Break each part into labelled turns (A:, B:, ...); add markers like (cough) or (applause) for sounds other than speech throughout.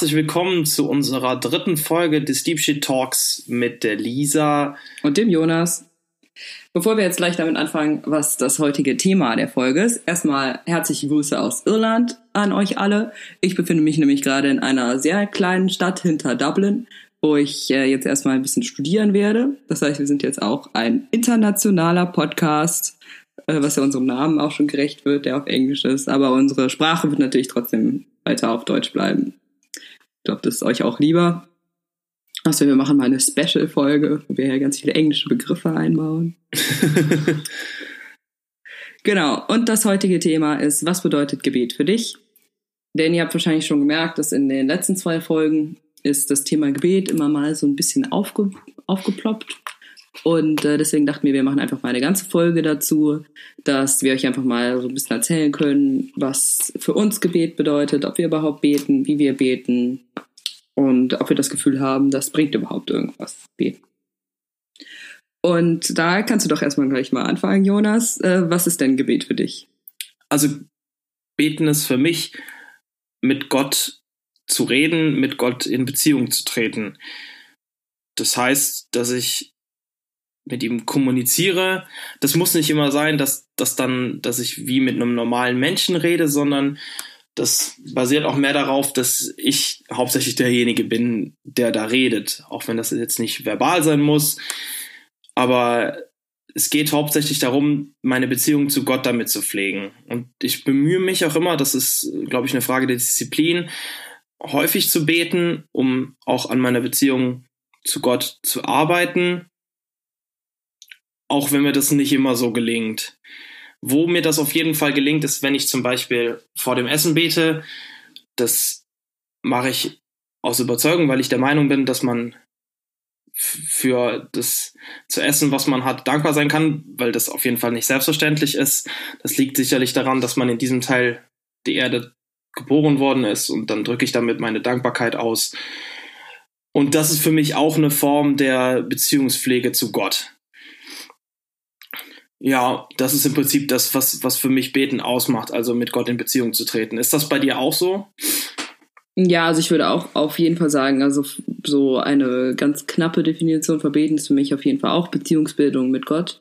A: herzlich willkommen zu unserer dritten Folge des Deep Shit Talks mit der Lisa
B: und dem Jonas. Bevor wir jetzt gleich damit anfangen, was das heutige Thema der Folge ist, erstmal herzliche Grüße aus Irland an euch alle. Ich befinde mich nämlich gerade in einer sehr kleinen Stadt hinter Dublin, wo ich äh, jetzt erstmal ein bisschen studieren werde. Das heißt, wir sind jetzt auch ein internationaler Podcast, äh, was ja unserem Namen auch schon gerecht wird, der auf Englisch ist. Aber unsere Sprache wird natürlich trotzdem weiter auf Deutsch bleiben. Ich glaube, das ist euch auch lieber. Also wir machen mal eine Special-Folge, wo wir ja ganz viele englische Begriffe einbauen. (laughs) genau, und das heutige Thema ist, was bedeutet Gebet für dich? Denn ihr habt wahrscheinlich schon gemerkt, dass in den letzten zwei Folgen ist das Thema Gebet immer mal so ein bisschen aufge aufgeploppt. Und äh, deswegen dachten wir, wir machen einfach mal eine ganze Folge dazu, dass wir euch einfach mal so ein bisschen erzählen können, was für uns Gebet bedeutet, ob wir überhaupt beten, wie wir beten und ob wir das Gefühl haben, das bringt überhaupt irgendwas, beten. Und da kannst du doch erstmal gleich mal anfangen, Jonas. Äh, was ist denn Gebet für dich?
A: Also beten ist für mich, mit Gott zu reden, mit Gott in Beziehung zu treten. Das heißt, dass ich mit ihm kommuniziere. Das muss nicht immer sein, dass, dass dann, dass ich wie mit einem normalen Menschen rede, sondern das basiert auch mehr darauf, dass ich hauptsächlich derjenige bin, der da redet. Auch wenn das jetzt nicht verbal sein muss. Aber es geht hauptsächlich darum, meine Beziehung zu Gott damit zu pflegen. Und ich bemühe mich auch immer, das ist, glaube ich, eine Frage der Disziplin, häufig zu beten, um auch an meiner Beziehung zu Gott zu arbeiten auch wenn mir das nicht immer so gelingt. Wo mir das auf jeden Fall gelingt, ist, wenn ich zum Beispiel vor dem Essen bete. Das mache ich aus Überzeugung, weil ich der Meinung bin, dass man für das zu essen, was man hat, dankbar sein kann, weil das auf jeden Fall nicht selbstverständlich ist. Das liegt sicherlich daran, dass man in diesem Teil der Erde geboren worden ist und dann drücke ich damit meine Dankbarkeit aus. Und das ist für mich auch eine Form der Beziehungspflege zu Gott. Ja, das ist im Prinzip das, was, was für mich Beten ausmacht, also mit Gott in Beziehung zu treten. Ist das bei dir auch so?
B: Ja, also ich würde auch auf jeden Fall sagen, also so eine ganz knappe Definition von Beten ist für mich auf jeden Fall auch Beziehungsbildung mit Gott.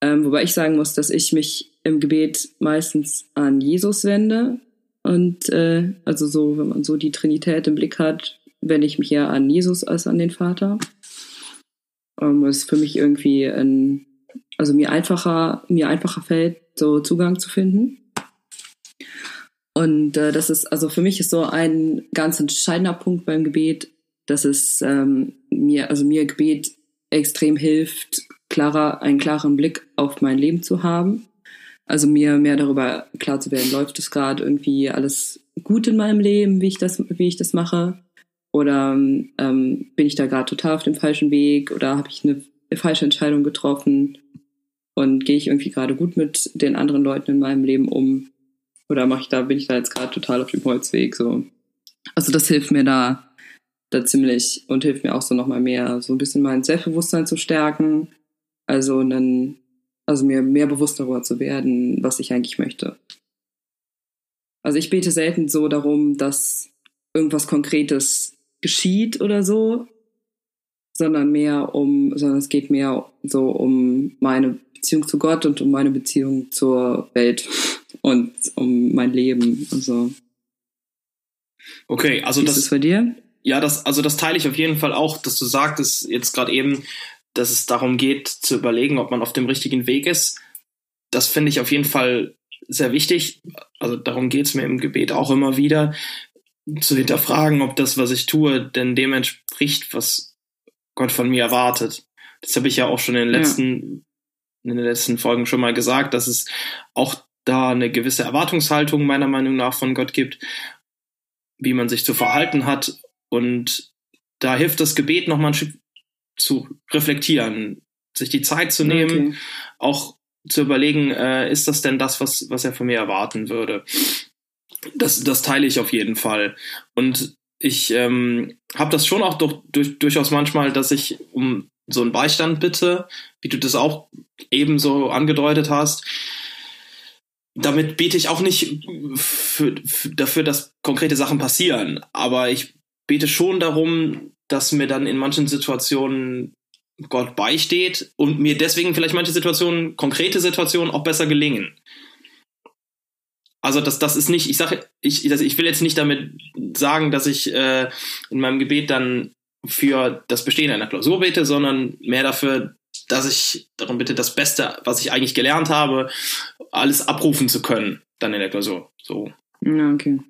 B: Ähm, wobei ich sagen muss, dass ich mich im Gebet meistens an Jesus wende. Und äh, also so, wenn man so die Trinität im Blick hat, wende ich mich eher an Jesus als an den Vater. Ähm, das ist für mich irgendwie ein also mir einfacher, mir einfacher fällt, so Zugang zu finden. Und äh, das ist, also für mich ist so ein ganz entscheidender Punkt beim Gebet, dass es ähm, mir, also mir Gebet extrem hilft, klarer, einen klaren Blick auf mein Leben zu haben. Also mir mehr darüber klar zu werden, läuft es gerade irgendwie alles gut in meinem Leben, wie ich das, wie ich das mache? Oder ähm, bin ich da gerade total auf dem falschen Weg oder habe ich eine falsche Entscheidung getroffen? Und gehe ich irgendwie gerade gut mit den anderen Leuten in meinem Leben um? Oder mache ich da, bin ich da jetzt gerade total auf dem Holzweg? So. Also das hilft mir da, da ziemlich und hilft mir auch so nochmal mehr, so ein bisschen mein Selbstbewusstsein zu stärken. Also einen, also mir mehr bewusst darüber zu werden, was ich eigentlich möchte. Also ich bete selten so darum, dass irgendwas Konkretes geschieht oder so, sondern mehr um, sondern es geht mehr so um meine Beziehung zu Gott und um meine Beziehung zur Welt und um mein Leben und so.
A: Okay, also
B: Wie
A: das
B: ist bei dir?
A: Ja, das, also das teile ich auf jeden Fall auch, dass du sagtest jetzt gerade eben, dass es darum geht, zu überlegen, ob man auf dem richtigen Weg ist. Das finde ich auf jeden Fall sehr wichtig. Also darum geht es mir im Gebet auch immer wieder, zu hinterfragen, ob das, was ich tue, denn dem entspricht, was Gott von mir erwartet. Das habe ich ja auch schon in den letzten. In den letzten Folgen schon mal gesagt, dass es auch da eine gewisse Erwartungshaltung meiner Meinung nach von Gott gibt, wie man sich zu verhalten hat. Und da hilft das Gebet nochmal ein Stück zu reflektieren, sich die Zeit zu nehmen, okay. auch zu überlegen, äh, ist das denn das, was, was er von mir erwarten würde? Das, das teile ich auf jeden Fall. Und ich ähm, habe das schon auch durch, durch, durchaus manchmal, dass ich um so einen Beistand bitte, wie du das auch ebenso angedeutet hast. damit bete ich auch nicht für, für, dafür, dass konkrete Sachen passieren. Aber ich bete schon darum, dass mir dann in manchen Situationen Gott beisteht und mir deswegen vielleicht manche Situationen, konkrete Situationen auch besser gelingen. Also das, das ist nicht, ich sage, ich, ich will jetzt nicht damit sagen, dass ich äh, in meinem Gebet dann für das Bestehen einer Klausur bete, sondern mehr dafür, dass ich darum bitte, das Beste, was ich eigentlich gelernt habe, alles abrufen zu können, dann in der Klausur. So.
B: Ja, okay.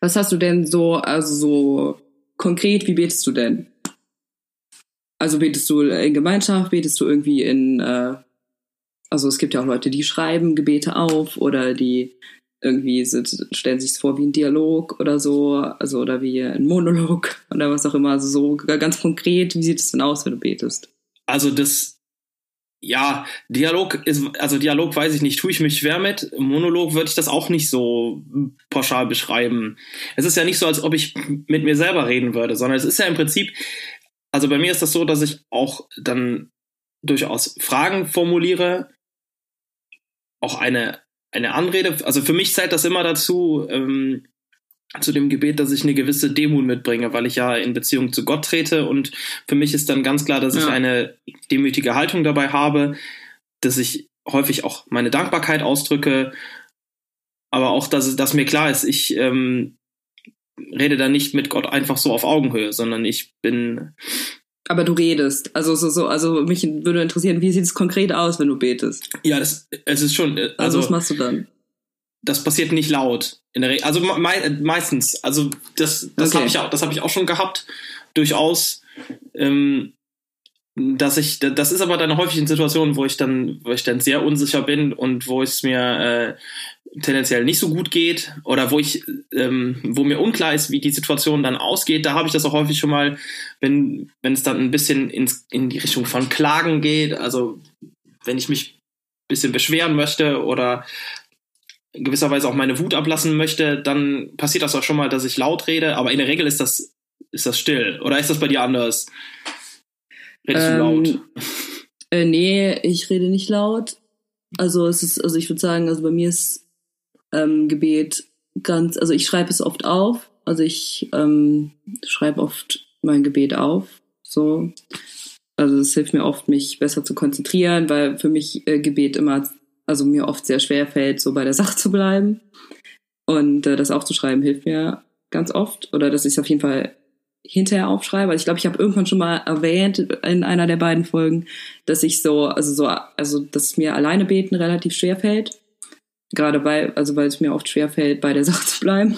B: Was hast du denn so, also so konkret, wie betest du denn? Also betest du in Gemeinschaft, betest du irgendwie in, äh, also es gibt ja auch Leute, die schreiben Gebete auf oder die irgendwie sind, stellen sich vor wie ein Dialog oder so, also oder wie ein Monolog (laughs) oder was auch immer, also so ganz konkret, wie sieht es denn aus, wenn du betest?
A: Also das, ja, Dialog ist, also Dialog weiß ich nicht, tue ich mich schwer mit. Monolog würde ich das auch nicht so pauschal beschreiben. Es ist ja nicht so, als ob ich mit mir selber reden würde, sondern es ist ja im Prinzip, also bei mir ist das so, dass ich auch dann durchaus Fragen formuliere, auch eine, eine Anrede, also für mich zählt das immer dazu, ähm, zu dem Gebet, dass ich eine gewisse Demut mitbringe, weil ich ja in Beziehung zu Gott trete und für mich ist dann ganz klar, dass ja. ich eine demütige Haltung dabei habe, dass ich häufig auch meine Dankbarkeit ausdrücke, aber auch, dass, dass mir klar ist, ich ähm, rede da nicht mit Gott einfach so auf Augenhöhe, sondern ich bin.
B: Aber du redest. Also so, so, also mich würde interessieren, wie sieht es konkret aus, wenn du betest?
A: Ja, das es ist schon.
B: Also, also was machst du dann?
A: das passiert nicht laut in der Regel. Also me meistens. Also das, das okay. habe ich auch, das habe ich auch schon gehabt, durchaus. Ähm, dass ich, das ist aber dann häufig in Situationen, wo ich dann, wo ich dann sehr unsicher bin und wo es mir äh, tendenziell nicht so gut geht oder wo ich, ähm, wo mir unklar ist, wie die Situation dann ausgeht. Da habe ich das auch häufig schon mal, wenn, wenn es dann ein bisschen ins, in die Richtung von Klagen geht, also wenn ich mich ein bisschen beschweren möchte oder in gewisser Weise auch meine Wut ablassen möchte, dann passiert das auch schon mal, dass ich laut rede, aber in der Regel ist das, ist das still. Oder ist das bei dir anders? Redest ähm, du laut?
B: Äh, nee, ich rede nicht laut. Also es ist, also ich würde sagen, also bei mir ist ähm, Gebet ganz, also ich schreibe es oft auf. Also ich ähm, schreibe oft mein Gebet auf. So. Also es hilft mir oft, mich besser zu konzentrieren, weil für mich äh, Gebet immer also mir oft sehr schwer fällt, so bei der (laughs) Sache zu bleiben. Und äh, das aufzuschreiben hilft mir ganz oft. Oder dass ich es auf jeden Fall hinterher aufschreibe. Also ich glaube, ich habe irgendwann schon mal erwähnt in einer der beiden Folgen, dass ich so, also so, also dass mir alleine beten relativ schwer fällt. Gerade weil, also weil es mir oft schwer fällt, bei der Sache zu bleiben.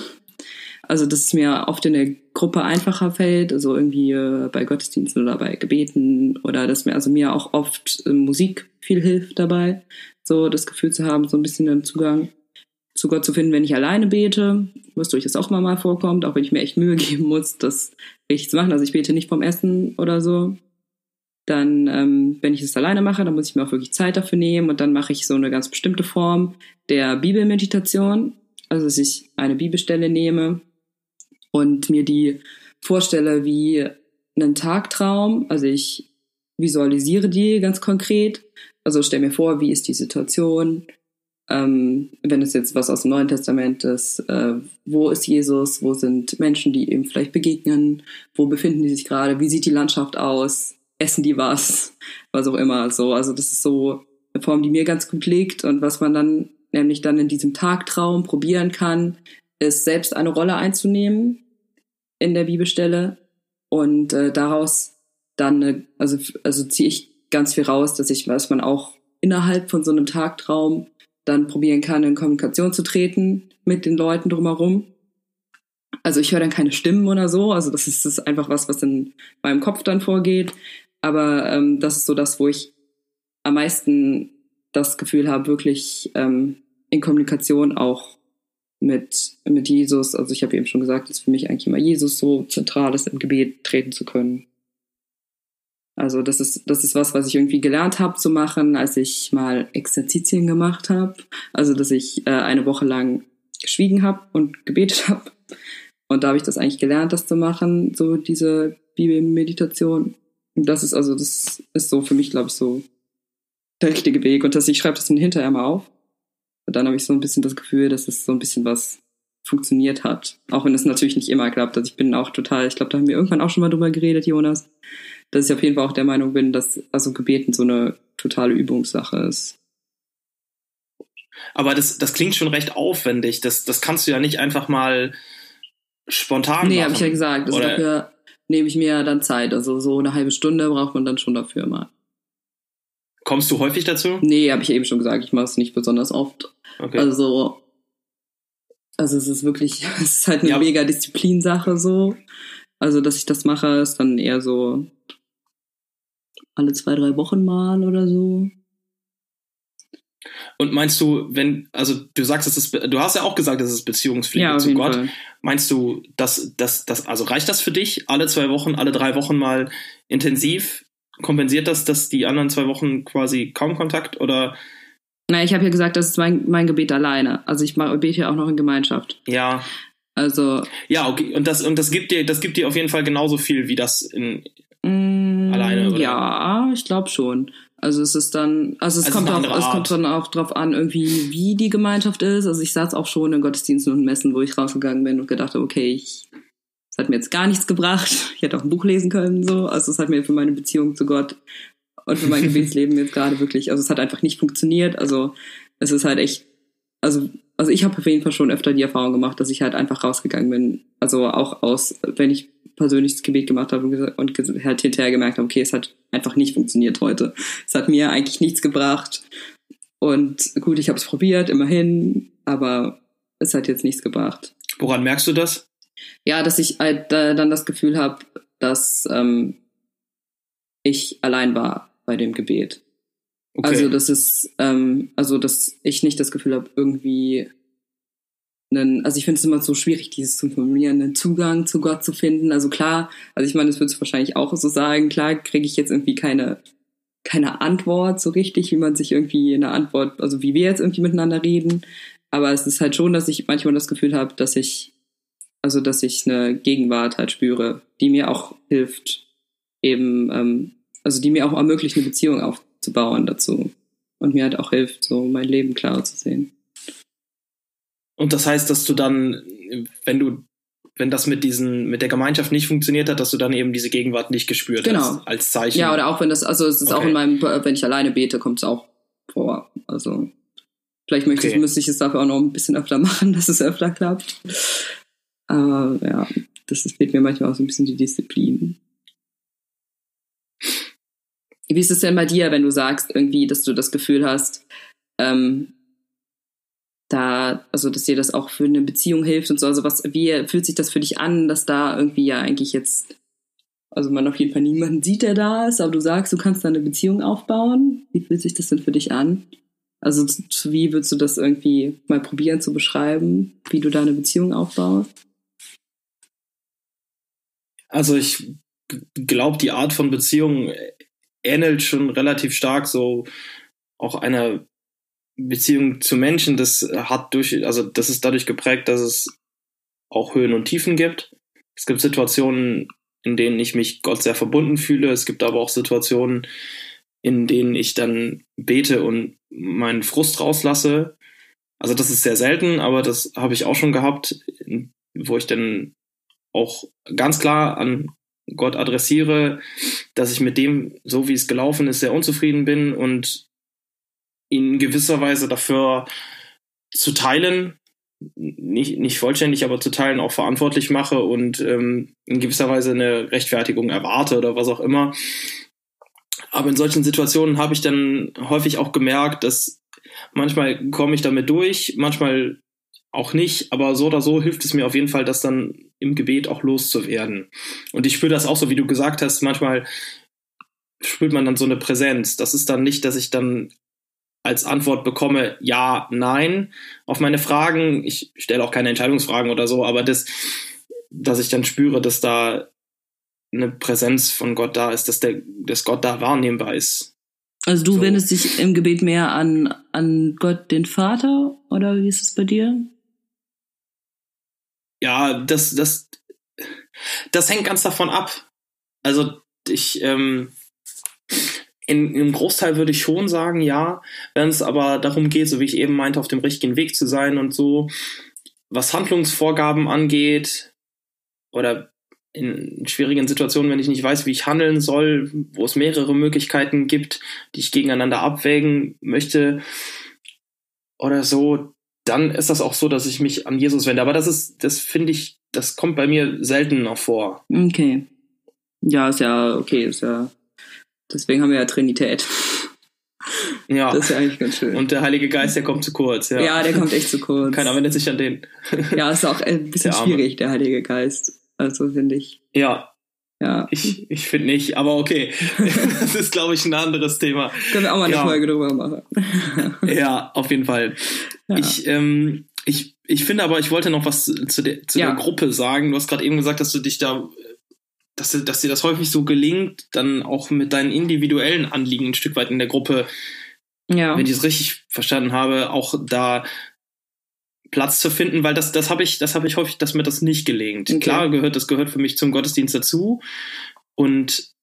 B: Also dass es mir oft in der Gruppe einfacher fällt, also irgendwie äh, bei Gottesdiensten oder bei Gebeten oder dass mir also mir auch oft äh, Musik viel hilft dabei so das Gefühl zu haben, so ein bisschen den Zugang zu Gott zu finden, wenn ich alleine bete, was durchaus auch immer mal vorkommt, auch wenn ich mir echt Mühe (laughs) geben muss, das richtig zu machen. Also ich bete nicht vom Essen oder so. Dann, ähm, wenn ich es alleine mache, dann muss ich mir auch wirklich Zeit dafür nehmen und dann mache ich so eine ganz bestimmte Form der Bibelmeditation. Also dass ich eine Bibelstelle nehme und mir die vorstelle wie einen Tagtraum. Also ich visualisiere die ganz konkret also stell mir vor, wie ist die Situation? Ähm, wenn es jetzt was aus dem Neuen Testament ist, äh, wo ist Jesus? Wo sind Menschen, die ihm vielleicht begegnen? Wo befinden die sich gerade? Wie sieht die Landschaft aus? Essen die was? Was auch immer. So, also das ist so eine Form, die mir ganz gut liegt und was man dann nämlich dann in diesem Tagtraum probieren kann, ist selbst eine Rolle einzunehmen in der Bibelstelle und äh, daraus dann, eine, also also ziehe ich ganz viel raus, dass ich, was man auch innerhalb von so einem Tagtraum dann probieren kann, in Kommunikation zu treten mit den Leuten drumherum. Also ich höre dann keine Stimmen oder so, also das ist, das ist einfach was, was in meinem Kopf dann vorgeht. Aber ähm, das ist so das, wo ich am meisten das Gefühl habe, wirklich ähm, in Kommunikation auch mit, mit Jesus, also ich habe eben schon gesagt, dass für mich eigentlich immer Jesus so zentral ist, im Gebet treten zu können. Also das ist, das ist was, was ich irgendwie gelernt habe zu machen, als ich mal Exerzitien gemacht habe. Also dass ich äh, eine Woche lang geschwiegen habe und gebetet habe. Und da habe ich das eigentlich gelernt, das zu machen, so diese Bibelmeditation. Und das ist also, das ist so für mich, glaube ich, so der richtige Weg. Und dass ich schreibe das dann hinterher mal auf. dann habe ich so ein bisschen das Gefühl, dass es so ein bisschen was funktioniert hat. Auch wenn es natürlich nicht immer klappt. Also ich bin auch total, ich glaube, da haben wir irgendwann auch schon mal drüber geredet, Jonas, dass ich auf jeden Fall auch der Meinung bin, dass also Gebeten so eine totale Übungssache ist.
A: Aber das, das klingt schon recht aufwendig. Das, das kannst du ja nicht einfach mal spontan
B: nee,
A: machen.
B: habe ich ja gesagt. Also dafür nehme ich mir dann Zeit. Also so eine halbe Stunde braucht man dann schon dafür mal.
A: Kommst du häufig dazu?
B: Nee, habe ich eben schon gesagt. Ich mache es nicht besonders oft. Okay. Also, also es ist wirklich, (laughs) es ist halt eine ja. mega Disziplinsache so. Also, dass ich das mache, ist dann eher so alle zwei, drei Wochen mal oder so.
A: Und meinst du, wenn, also du sagst, es ist, du hast ja auch gesagt, es ist Beziehungspflege ja, zu Gott. Fall. Meinst du, dass, dass, dass, also reicht das für dich, alle zwei Wochen, alle drei Wochen mal intensiv? Kompensiert das, dass die anderen zwei Wochen quasi kaum Kontakt oder?
B: Na, ich habe ja gesagt, das ist mein, mein Gebet alleine. Also ich bete ja auch noch in Gemeinschaft.
A: Ja.
B: Also.
A: Ja, okay. Und das, und das gibt dir, das gibt dir auf jeden Fall genauso viel wie das in, mm, alleine, oder?
B: Ja, ich glaube schon. Also es ist dann, also es, also kommt, auch, es kommt dann auch drauf an, irgendwie, wie die Gemeinschaft ist. Also ich saß auch schon in Gottesdiensten und Messen, wo ich rausgegangen bin und gedacht habe, okay, ich, es hat mir jetzt gar nichts gebracht. (laughs) Ich hätte auch ein Buch lesen können, so. Also es hat mir für meine Beziehung zu Gott und für mein (laughs) Gebetsleben jetzt gerade wirklich, also es hat einfach nicht funktioniert. Also es ist halt echt, also, also ich habe auf jeden Fall schon öfter die Erfahrung gemacht, dass ich halt einfach rausgegangen bin. Also auch aus, wenn ich persönliches Gebet gemacht habe und, und halt hinterher gemerkt habe, okay, es hat einfach nicht funktioniert heute. Es hat mir eigentlich nichts gebracht. Und gut, ich habe es probiert, immerhin, aber es hat jetzt nichts gebracht.
A: Woran merkst du das?
B: Ja, dass ich halt, äh, dann das Gefühl habe, dass ähm, ich allein war bei dem Gebet. Okay. Also das ist, ähm, also dass ich nicht das Gefühl habe, irgendwie einen, also ich finde es immer so schwierig, dieses zu formulieren, einen Zugang zu Gott zu finden. Also klar, also ich meine, das würdest du wahrscheinlich auch so sagen, klar kriege ich jetzt irgendwie keine, keine Antwort so richtig, wie man sich irgendwie eine Antwort, also wie wir jetzt irgendwie miteinander reden. Aber es ist halt schon, dass ich manchmal das Gefühl habe, dass ich, also dass ich eine Gegenwart halt spüre, die mir auch hilft, eben, ähm, also die mir auch ermöglicht, eine Beziehung aufzubauen dazu. Und mir halt auch hilft, so mein Leben klarer zu sehen.
A: Und das heißt, dass du dann, wenn du, wenn das mit diesen, mit der Gemeinschaft nicht funktioniert hat, dass du dann eben diese Gegenwart nicht gespürt genau. hast als Zeichen.
B: Ja, oder auch wenn das, also es ist okay. auch in meinem, wenn ich alleine bete, kommt es auch vor. Also vielleicht möchte okay. ich, müsste ich es dafür auch noch ein bisschen öfter (laughs) machen, dass es öfter klappt. Aber ja, das fehlt mir manchmal auch so ein bisschen die Disziplin. Wie ist es denn bei dir, wenn du sagst, irgendwie, dass du das Gefühl hast, ähm, da, also dass dir das auch für eine Beziehung hilft und so. Also was, wie fühlt sich das für dich an, dass da irgendwie ja eigentlich jetzt, also man auf jeden Fall niemanden sieht, der da ist, aber du sagst, du kannst da eine Beziehung aufbauen. Wie fühlt sich das denn für dich an? Also wie würdest du das irgendwie mal probieren zu beschreiben, wie du da eine Beziehung aufbaust?
A: Also ich glaube, die Art von Beziehung ähnelt schon relativ stark so auch einer Beziehung zu Menschen, das hat durch, also das ist dadurch geprägt, dass es auch Höhen und Tiefen gibt. Es gibt Situationen, in denen ich mich Gott sehr verbunden fühle. Es gibt aber auch Situationen, in denen ich dann bete und meinen Frust rauslasse. Also das ist sehr selten, aber das habe ich auch schon gehabt, wo ich dann auch ganz klar an Gott adressiere, dass ich mit dem, so wie es gelaufen ist, sehr unzufrieden bin und in gewisser Weise dafür zu teilen, nicht, nicht vollständig, aber zu teilen auch verantwortlich mache und ähm, in gewisser Weise eine Rechtfertigung erwarte oder was auch immer. Aber in solchen Situationen habe ich dann häufig auch gemerkt, dass manchmal komme ich damit durch, manchmal auch nicht, aber so oder so hilft es mir auf jeden Fall, das dann im Gebet auch loszuwerden. Und ich spüre das auch so, wie du gesagt hast, manchmal spürt man dann so eine Präsenz. Das ist dann nicht, dass ich dann als Antwort bekomme, ja, nein, auf meine Fragen. Ich stelle auch keine Entscheidungsfragen oder so, aber das, dass ich dann spüre, dass da eine Präsenz von Gott da ist, dass der, dass Gott da wahrnehmbar ist.
B: Also du so. wendest dich im Gebet mehr an, an Gott den Vater oder wie ist es bei dir?
A: Ja, das, das, das hängt ganz davon ab. Also ich, ähm, in, im Großteil würde ich schon sagen, ja. Wenn es aber darum geht, so wie ich eben meinte, auf dem richtigen Weg zu sein und so, was Handlungsvorgaben angeht oder in schwierigen Situationen, wenn ich nicht weiß, wie ich handeln soll, wo es mehrere Möglichkeiten gibt, die ich gegeneinander abwägen möchte oder so, dann ist das auch so, dass ich mich an Jesus wende. Aber das ist, das finde ich, das kommt bei mir selten noch vor.
B: Okay. Ja, ist ja okay, ist ja. Deswegen haben wir ja Trinität.
A: Ja.
B: Das ist ja eigentlich ganz schön.
A: Und der Heilige Geist, der kommt zu kurz. Ja,
B: ja der kommt echt zu kurz.
A: Keiner wendet sich an den.
B: ja, ist auch ein bisschen der schwierig, der Heilige Geist. Also finde ich.
A: Ja.
B: Ja.
A: Ich, ich finde nicht, aber okay. (laughs) das ist, glaube ich, ein anderes Thema.
B: Können wir auch mal eine
A: Ja.
B: Folge drüber machen.
A: Ja, auf jeden Fall.
B: Ja.
A: Ich, ähm, ich, ich finde aber, ich wollte noch was zu der, zu
B: Ja.
A: der Gruppe sagen. Du hast gerade eben gesagt, dass du dich da, dass, dass dir das häufig so gelingt, dann auch mit deinen individuellen Anliegen ein Stück weit in der Gruppe,
B: ja.
A: wenn ich es richtig verstanden habe, auch da Platz zu finden, weil das, das habe ich, das habe ich häufig, dass mir das nicht gelingt.
B: Okay.
A: Klar gehört, das gehört für mich zum Gottesdienst dazu und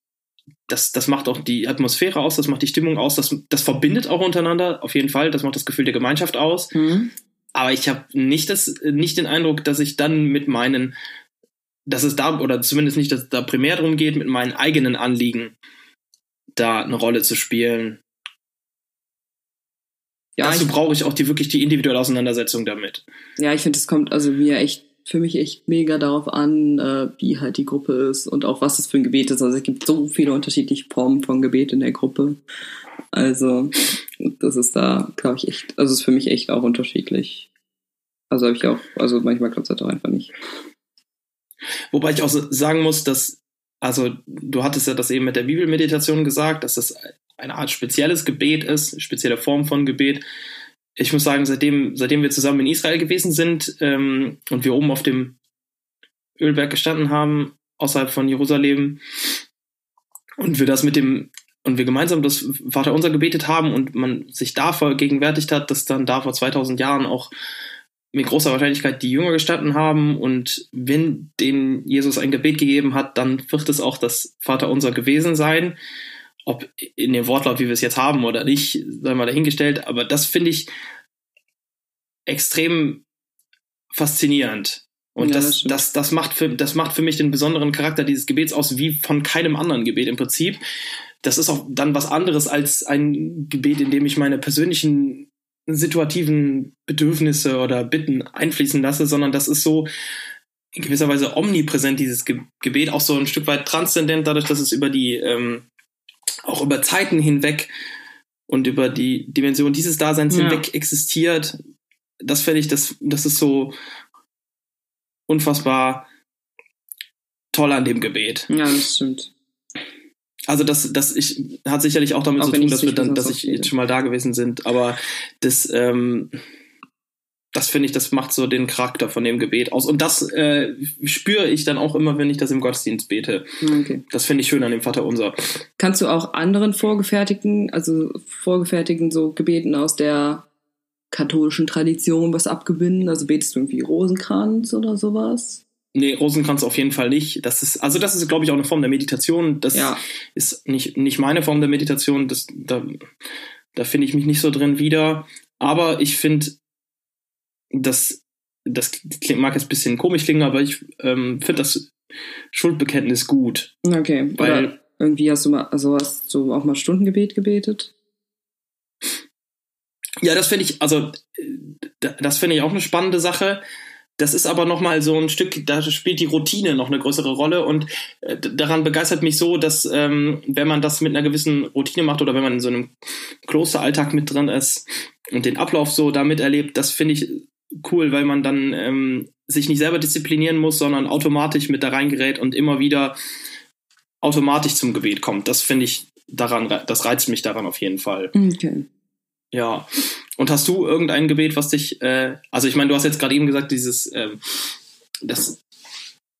A: das, das macht auch die Atmosphäre aus, das macht die Stimmung aus, das, das verbindet auch untereinander, auf jeden Fall, das macht das Gefühl der Gemeinschaft aus.
B: Hm?
A: Aber ich habe nicht das, nicht den Eindruck, dass ich dann mit meinen, dass es da, oder zumindest nicht, dass es da primär darum geht, mit meinen eigenen Anliegen da eine Rolle zu spielen.
B: Ja,
A: Dazu brauche ich auch die wirklich die individuelle Auseinandersetzung damit.
B: ja, ich finde, es kommt also mir echt, für mich echt mega darauf an, äh, wie halt die Gruppe ist und auch was es für ein Gebet ist. Also es gibt so viele unterschiedliche Formen von Gebet in der Gruppe. Also das ist da, glaube ich, echt, also es ist für mich echt auch unterschiedlich. Also habe ich auch, also manchmal klappt es halt auch einfach nicht.
A: Wobei ich auch so sagen muss, dass, also du hattest ja das eben mit der Bibelmeditation gesagt, dass das eine Art spezielles Gebet ist, spezielle Form von Gebet. Ich muss sagen, seitdem, seitdem wir zusammen in Israel gewesen sind ähm, und wir oben auf dem Ölberg gestanden haben, außerhalb von Jerusalem, und wir das mit dem, und wir gemeinsam das Vaterunser gebetet haben und man sich da vergegenwärtigt hat, dass dann da vor 2000 Jahren auch mit großer Wahrscheinlichkeit die Jünger gestanden haben und wenn denen Jesus ein Gebet gegeben hat, dann wird es auch das Vaterunser gewesen sein. Ob in dem Wortlaut, wie wir es jetzt haben oder nicht, sei mal dahingestellt, aber das finde ich extrem faszinierend. Und
B: Ja, das
A: das, das, macht für, das macht für mich den besonderen Charakter dieses Gebets aus, wie von keinem anderen Gebet im Prinzip. Das ist auch dann was anderes als ein Gebet, in dem ich meine persönlichen situativen Bedürfnisse oder Bitten einfließen lasse, sondern das ist so in gewisser Weise omnipräsent, dieses Ge Gebet, auch so ein Stück weit transzendent, dadurch, dass es über die, ähm, auch über Zeiten hinweg und über die Dimension dieses Daseins
B: Ja.
A: hinweg existiert. Das finde ich, das, das ist so unfassbar toll an dem Gebet.
B: Ja, das stimmt.
A: Also das, das ich, hat sicherlich auch damit
B: Auch
A: zu tun, dass wir dann, dass ich jetzt schon mal da gewesen sind. Aber das, ähm, das finde ich, das macht so den Charakter von dem Gebet aus. Und das äh, spüre ich dann auch immer, wenn ich das im Gottesdienst bete.
B: Okay.
A: Das finde ich schön an dem Vater unser.
B: Kannst du auch anderen vorgefertigten, also vorgefertigten so Gebeten aus der katholischen Tradition was abgewinnen? Also betest du irgendwie Rosenkranz oder sowas?
A: Nee, Rosenkranz auf jeden Fall nicht. Das ist, also das ist, glaube ich, auch eine Form der Meditation. Das
B: Ja.
A: ist nicht, nicht meine Form der Meditation. Das, da, da finde ich mich nicht so drin wieder. Aber ich finde, das, das klingt, mag jetzt ein bisschen komisch klingen, aber ich ähm, finde das Schuldbekenntnis gut.
B: Okay.
A: Weil-
B: Oder irgendwie hast du mal, also hast du auch mal Stundengebet gebetet?
A: Ja, das finde ich, also äh, da- das finde ich auch eine spannende Sache. Das ist aber noch mal so ein Stück, da spielt die Routine noch eine größere Rolle und äh, daran begeistert mich so, dass ähm, wenn man das mit einer gewissen Routine macht oder wenn man in so einem Klosteralltag mit drin ist und den Ablauf so damit erlebt, das finde ich cool, weil man dann ähm, sich nicht selber disziplinieren muss, sondern automatisch mit da reingerät und immer wieder automatisch zum Gebet kommt. Das finde ich daran, das reizt mich daran auf jeden Fall.
B: Okay.
A: Ja. Und hast du irgendein Gebet, was dich, äh, also ich meine, du hast jetzt gerade eben gesagt, dieses, ähm, das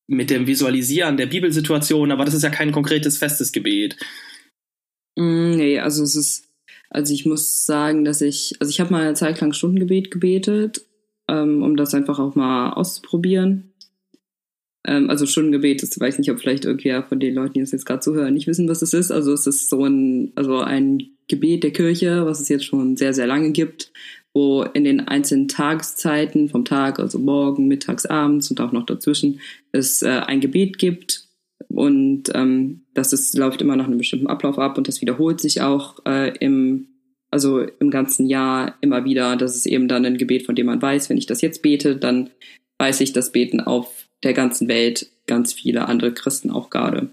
A: mit dem Visualisieren der Bibelsituation, aber das ist ja kein konkretes festes Gebet.
B: Mm, nee, also es ist, also ich muss sagen, dass ich, also ich habe mal eine Zeit lang Stundengebet gebetet, ähm, um das einfach auch mal auszuprobieren. Ähm, also Stundengebet, das weiß nicht, ob vielleicht irgendwie von den Leuten, die das jetzt gerade zuhören, nicht wissen, was es ist. Also es ist so ein, also ein Gebet der Kirche, was es jetzt schon sehr, sehr lange gibt, wo in den einzelnen Tageszeiten vom Tag, also morgen, mittags, abends und auch noch dazwischen, es äh, ein Gebet gibt. Und ähm, das ist, läuft immer nach einem bestimmten Ablauf ab und das wiederholt sich auch äh, im, also im ganzen Jahr immer wieder. Das ist eben dann ein Gebet, von dem man weiß, wenn ich das jetzt bete, dann weiß ich, das beten auf der ganzen Welt ganz viele andere Christen auch gerade.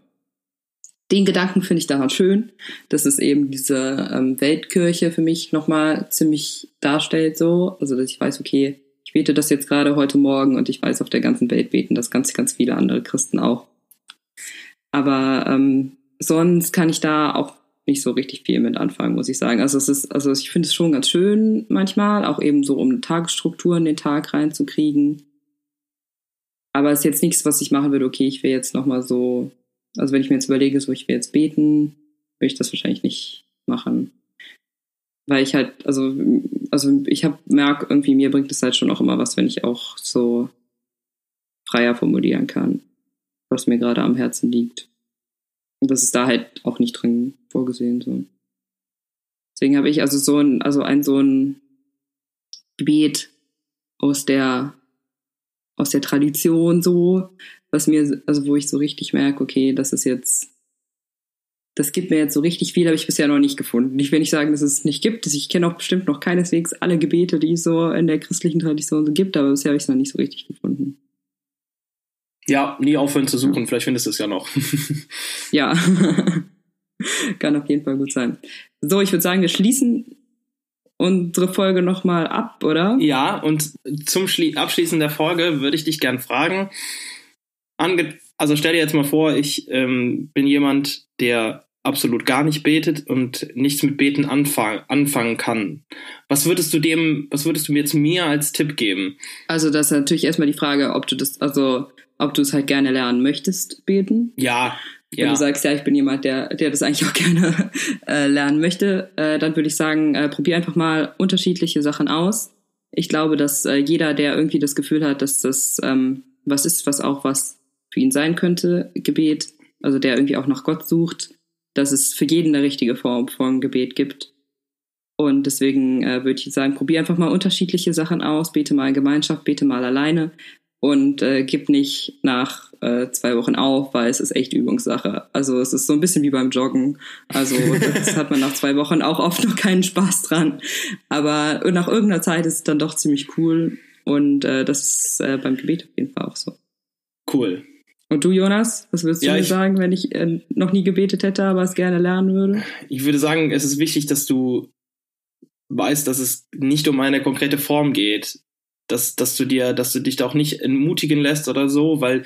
B: Den Gedanken finde ich daran schön, dass es eben diese ähm, Weltkirche für mich nochmal ziemlich darstellt, so. Also, dass ich weiß, okay, ich bete das jetzt gerade heute Morgen und ich weiß, auf der ganzen Welt beten das ganz, ganz viele andere Christen auch. Aber ähm, sonst kann ich da auch nicht so richtig viel mit anfangen, muss ich sagen. Also es ist, also ich finde es schon ganz schön manchmal, auch eben so um eine Tagesstruktur in den Tag reinzukriegen. Aber es ist jetzt nichts, was ich machen würde, okay, ich will jetzt nochmal so, also wenn ich mir jetzt überlege, so ich will jetzt beten, würde ich das wahrscheinlich nicht machen. Weil ich halt, also, also ich hab, merk irgendwie, mir bringt es halt schon auch immer was, wenn ich auch so freier formulieren kann, was mir gerade am Herzen liegt. Und das ist da halt auch nicht drin vorgesehen, so. Deswegen habe ich also so ein, also ein so ein Gebet aus der aus der Tradition so, was mir, also wo ich so richtig merke, okay, das ist jetzt, das gibt mir jetzt so richtig viel, habe ich bisher noch nicht gefunden. Ich will nicht sagen, dass es nicht gibt. Ich kenne auch bestimmt noch keineswegs alle Gebete, die es so in der christlichen Tradition so gibt, aber bisher habe ich es noch nicht so richtig gefunden.
A: Ja, nie aufhören zu suchen, vielleicht findest du es ja noch. (laughs)
B: ja, (laughs) kann auf jeden Fall gut sein. So, ich würde sagen, wir schließen unsere Folge nochmal ab, oder?
A: Ja, und zum Schli Abschließen der Folge würde ich dich gern fragen. Ange also stell dir jetzt mal vor, ich ähm, bin jemand, der absolut gar nicht betet und nichts mit Beten anfang anfangen kann. Was würdest du dem, was würdest du mir jetzt mir als Tipp geben?
B: Also das ist natürlich erstmal die Frage, ob du das, also ob du es halt gerne lernen möchtest, beten.
A: Ja,
B: wenn ja. du sagst, ja, ich bin jemand, der, der das eigentlich auch (laughs) gerne äh, lernen möchte, äh, dann würde ich sagen, äh, probier einfach mal unterschiedliche Sachen aus. Ich glaube, dass äh, jeder, der irgendwie das Gefühl hat, dass das ähm, was ist, was auch was für ihn sein könnte, Gebet, also der irgendwie auch nach Gott sucht, dass es für jeden eine richtige Form von Gebet gibt. Und deswegen äh, würde ich sagen, probier einfach mal unterschiedliche Sachen aus, bete mal in Gemeinschaft, bete mal alleine und äh, gib nicht nach äh, zwei Wochen auf, weil es ist echt Übungssache. Also es ist so ein bisschen wie beim Joggen. Also (laughs) das hat man nach zwei Wochen auch oft noch keinen Spaß dran. Aber nach irgendeiner Zeit ist es dann doch ziemlich cool. Und äh, das ist äh, beim Gebet auf jeden Fall auch so.
A: Cool.
B: Und du, Jonas, was würdest du ja, mir sagen, wenn ich äh, noch nie gebetet hätte, aber es gerne lernen würde?
A: Ich würde sagen, es ist wichtig, dass du weißt, dass es nicht um eine konkrete Form geht dass, dass du dir, dass du dich da auch nicht entmutigen lässt oder so, weil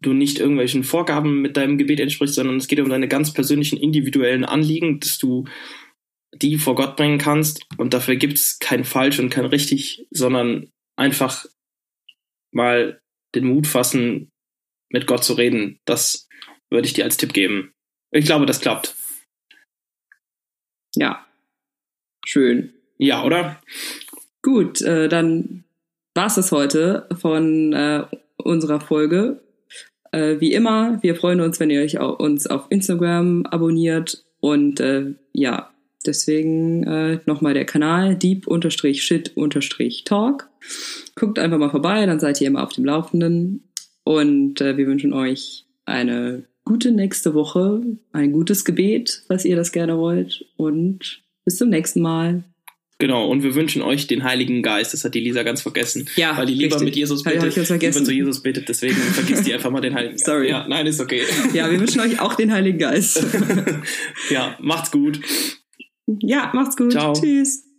A: du nicht irgendwelchen Vorgaben mit deinem Gebet entsprichst, sondern es geht um deine ganz persönlichen, individuellen Anliegen, dass du die vor Gott bringen kannst und dafür gibt es kein falsch und kein richtig, sondern einfach mal den Mut fassen, mit Gott zu reden. Das würde ich dir als Tipp geben. Ich glaube, das klappt.
B: Ja. Schön.
A: Ja, oder?
B: Gut, äh, dann war es das heute von äh, unserer Folge. Äh, wie immer, wir freuen uns, wenn ihr euch auch, uns auf Instagram abonniert und äh, ja, deswegen äh, nochmal der Kanal deep-shit-talk. Guckt einfach mal vorbei, dann seid ihr immer auf dem Laufenden und äh, wir wünschen euch eine gute nächste Woche, ein gutes Gebet, falls ihr das gerne wollt und bis zum nächsten Mal.
A: Genau, und wir wünschen euch den Heiligen Geist. Das hat die Lisa ganz vergessen.
B: Ja,
A: weil die lieber richtig. mit Jesus betet, lieber zu Jesus betet. Deswegen (laughs) vergisst die einfach mal den Heiligen Geist.
B: Sorry.
A: Ja, nein, ist okay.
B: Ja, wir wünschen euch auch den Heiligen Geist. (laughs)
A: ja, macht's gut.
B: Ja, macht's gut. Ciao. Tschüss.